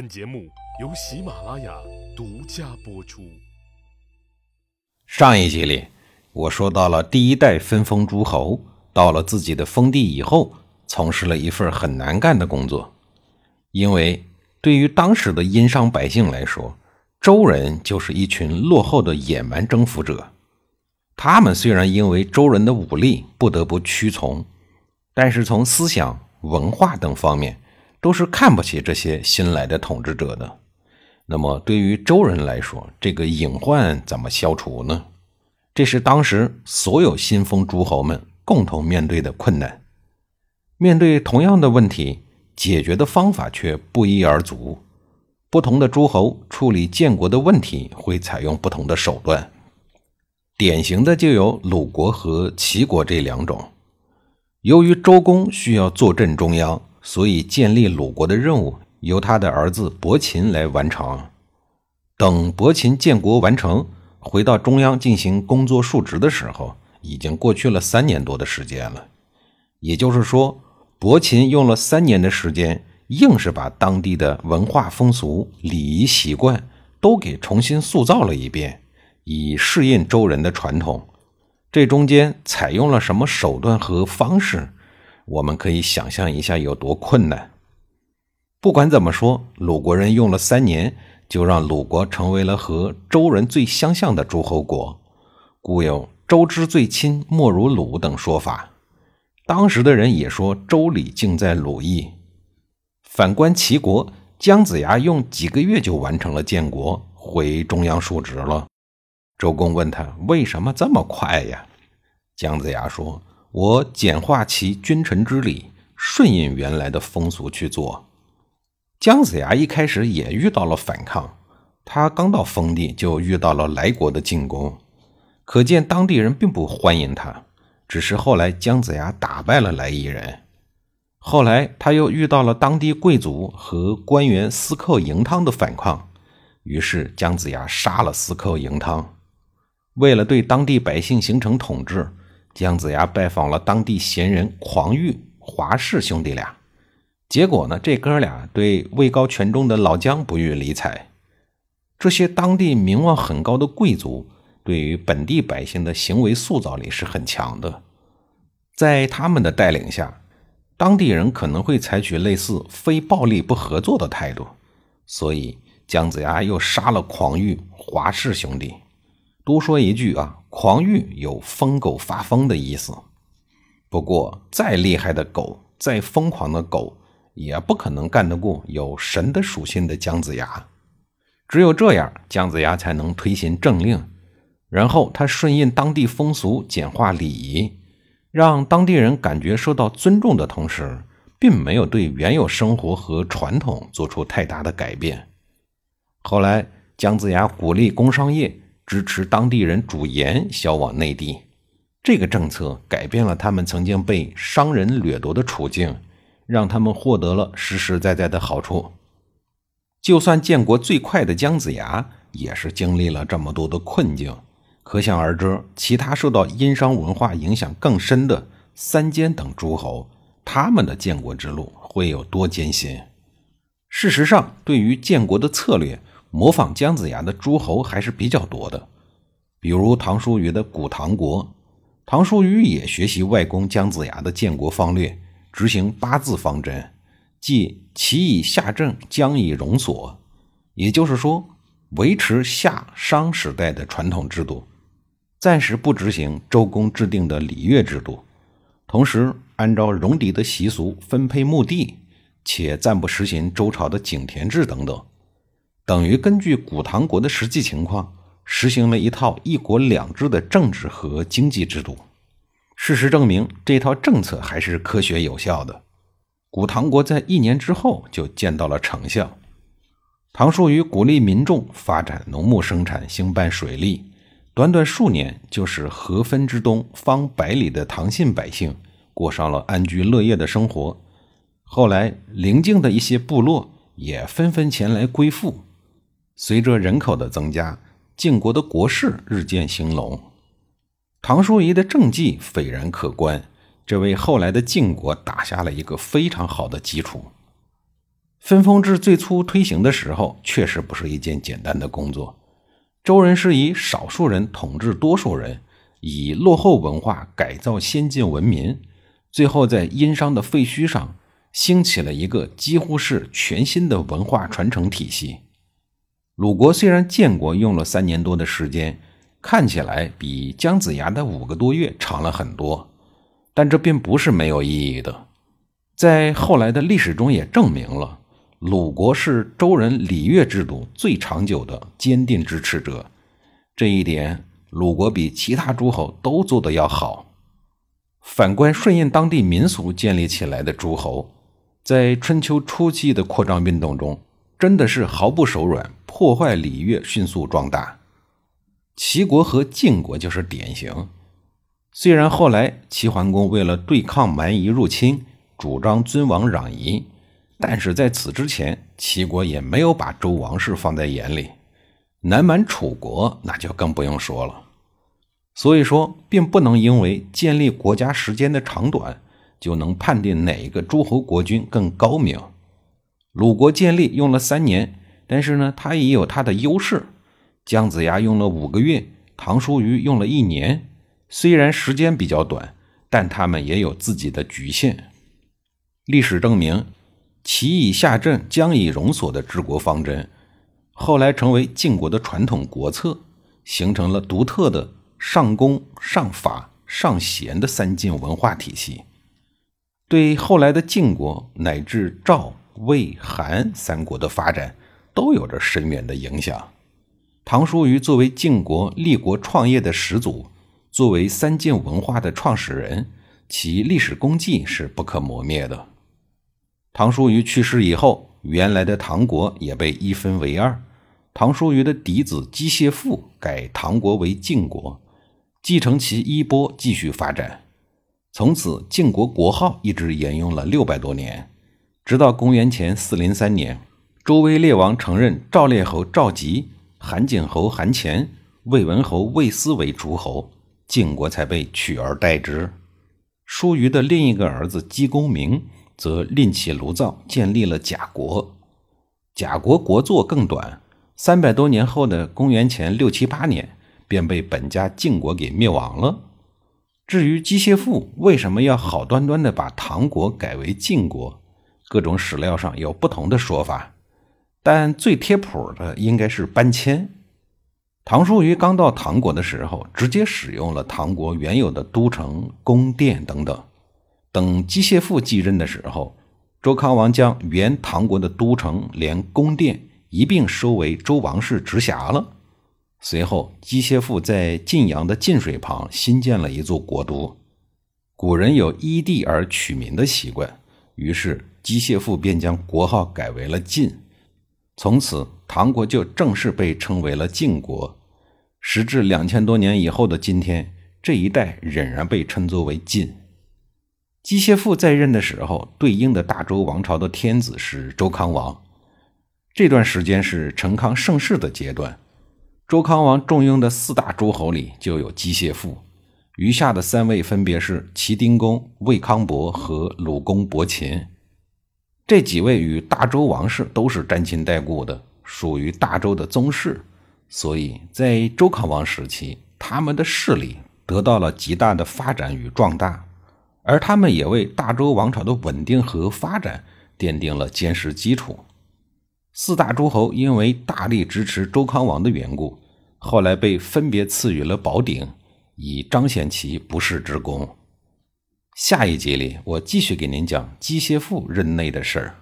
本节目由喜马拉雅独家播出。上一集里，我说到了第一代分封诸侯到了自己的封地以后，从事了一份很难干的工作，因为对于当时的殷商百姓来说，周人就是一群落后的野蛮征服者。他们虽然因为周人的武力不得不屈从，但是从思想、文化等方面，都是看不起这些新来的统治者的。那么，对于周人来说，这个隐患怎么消除呢？这是当时所有新封诸侯们共同面对的困难。面对同样的问题，解决的方法却不一而足。不同的诸侯处理建国的问题会采用不同的手段。典型的就有鲁国和齐国这两种。由于周公需要坐镇中央，所以建立鲁国的任务由他的儿子伯禽来完成。等伯禽建国完成，回到中央进行工作述职的时候，已经过去了三年多的时间了。也就是说，伯禽用了三年的时间，硬是把当地的文化风俗、礼仪习惯都给重新塑造了一遍。以适应周人的传统，这中间采用了什么手段和方式？我们可以想象一下有多困难。不管怎么说，鲁国人用了三年，就让鲁国成为了和周人最相像的诸侯国，故有“周之最亲，莫如鲁”等说法。当时的人也说“周礼尽在鲁邑”。反观齐国，姜子牙用几个月就完成了建国，回中央述职了。周公问他为什么这么快呀？姜子牙说：“我简化其君臣之礼，顺应原来的风俗去做。”姜子牙一开始也遇到了反抗，他刚到封地就遇到了来国的进攻，可见当地人并不欢迎他。只是后来姜子牙打败了来夷人，后来他又遇到了当地贵族和官员司寇赢汤的反抗，于是姜子牙杀了司寇赢汤。为了对当地百姓形成统治，姜子牙拜访了当地贤人狂玉、华氏兄弟俩。结果呢，这哥俩对位高权重的老姜不予理睬。这些当地名望很高的贵族，对于本地百姓的行为塑造力是很强的。在他们的带领下，当地人可能会采取类似非暴力不合作的态度。所以，姜子牙又杀了狂玉、华氏兄弟。多说一句啊，狂欲有疯狗发疯的意思。不过，再厉害的狗，再疯狂的狗，也不可能干得过有神的属性的姜子牙。只有这样，姜子牙才能推行政令，然后他顺应当地风俗，简化礼仪，让当地人感觉受到尊重的同时，并没有对原有生活和传统做出太大的改变。后来，姜子牙鼓励工商业。支持当地人煮盐销往内地，这个政策改变了他们曾经被商人掠夺的处境，让他们获得了实实在在的好处。就算建国最快的姜子牙，也是经历了这么多的困境，可想而知，其他受到殷商文化影响更深的三监等诸侯，他们的建国之路会有多艰辛？事实上，对于建国的策略。模仿姜子牙的诸侯还是比较多的，比如唐叔虞的古唐国，唐叔虞也学习外公姜子牙的建国方略，执行八字方针，即齐以夏政，姜以戎所，也就是说，维持夏商时代的传统制度，暂时不执行周公制定的礼乐制度，同时按照戎狄的习俗分配墓地，且暂不实行周朝的井田制等等。等于根据古唐国的实际情况，实行了一套一国两制的政治和经济制度。事实证明，这套政策还是科学有效的。古唐国在一年之后就见到了成效。唐叔虞鼓励民众发展农牧生产，兴办水利，短短数年，就使河汾之东方百里的唐姓百姓过上了安居乐业的生活。后来，邻近的一些部落也纷纷前来归附。随着人口的增加，晋国的国势日渐兴隆。唐叔虞的政绩斐然可观，这为后来的晋国打下了一个非常好的基础。分封制最初推行的时候，确实不是一件简单的工作。周人是以少数人统治多数人，以落后文化改造先进文明，最后在殷商的废墟上兴起了一个几乎是全新的文化传承体系。鲁国虽然建国用了三年多的时间，看起来比姜子牙的五个多月长了很多，但这并不是没有意义的。在后来的历史中也证明了，鲁国是周人礼乐制度最长久的坚定支持者。这一点，鲁国比其他诸侯都做得要好。反观顺应当地民俗建立起来的诸侯，在春秋初期的扩张运动中，真的是毫不手软，破坏礼乐，迅速壮大。齐国和晋国就是典型。虽然后来齐桓公为了对抗蛮夷入侵，主张尊王攘夷，但是在此之前，齐国也没有把周王室放在眼里。南蛮楚国那就更不用说了。所以说，并不能因为建立国家时间的长短，就能判定哪一个诸侯国君更高明。鲁国建立用了三年，但是呢，它也有它的优势。姜子牙用了五个月，唐叔虞用了一年，虽然时间比较短，但他们也有自己的局限。历史证明，齐以下镇，姜以容所的治国方针，后来成为晋国的传统国策，形成了独特的上公、上法、上贤的三晋文化体系，对后来的晋国乃至赵、魏、韩三国的发展都有着深远的影响。唐叔虞作为晋国立国创业的始祖，作为三晋文化的创始人，其历史功绩是不可磨灭的。唐叔虞去世以后，原来的唐国也被一分为二。唐叔虞的嫡子姬谢父改唐国为晋国，继承其衣钵，继续发展。从此，晋国国号一直沿用了六百多年，直到公元前四零三年，周威烈王承认赵烈侯赵吉、韩景侯韩虔、魏文侯魏斯为诸侯，晋国才被取而代之。叔虞的另一个儿子姬公明。则另起炉灶，建立了贾国。贾国国祚更短，三百多年后的公元前六七八年，便被本家晋国给灭亡了。至于姬谢父为什么要好端端的把唐国改为晋国，各种史料上有不同的说法，但最贴谱的应该是搬迁。唐叔虞刚到唐国的时候，直接使用了唐国原有的都城、宫殿等等。等姬谢父继任的时候，周康王将原唐国的都城连宫殿一并收为周王室直辖了。随后，姬谢父在晋阳的晋水旁新建了一座国都。古人有依地而取名的习惯，于是姬谢父便将国号改为了晋。从此，唐国就正式被称为了晋国。时至两千多年以后的今天，这一带仍然被称作为晋。姬谢父在任的时候，对应的大周王朝的天子是周康王。这段时间是成康盛世的阶段，周康王重用的四大诸侯里就有姬谢父，余下的三位分别是齐丁公、魏康伯和鲁公伯禽。这几位与大周王室都是沾亲带故的，属于大周的宗室，所以在周康王时期，他们的势力得到了极大的发展与壮大。而他们也为大周王朝的稳定和发展奠定了坚实基础。四大诸侯因为大力支持周康王的缘故，后来被分别赐予了宝鼎，以彰显其不世之功。下一集里，我继续给您讲机械父任内的事儿。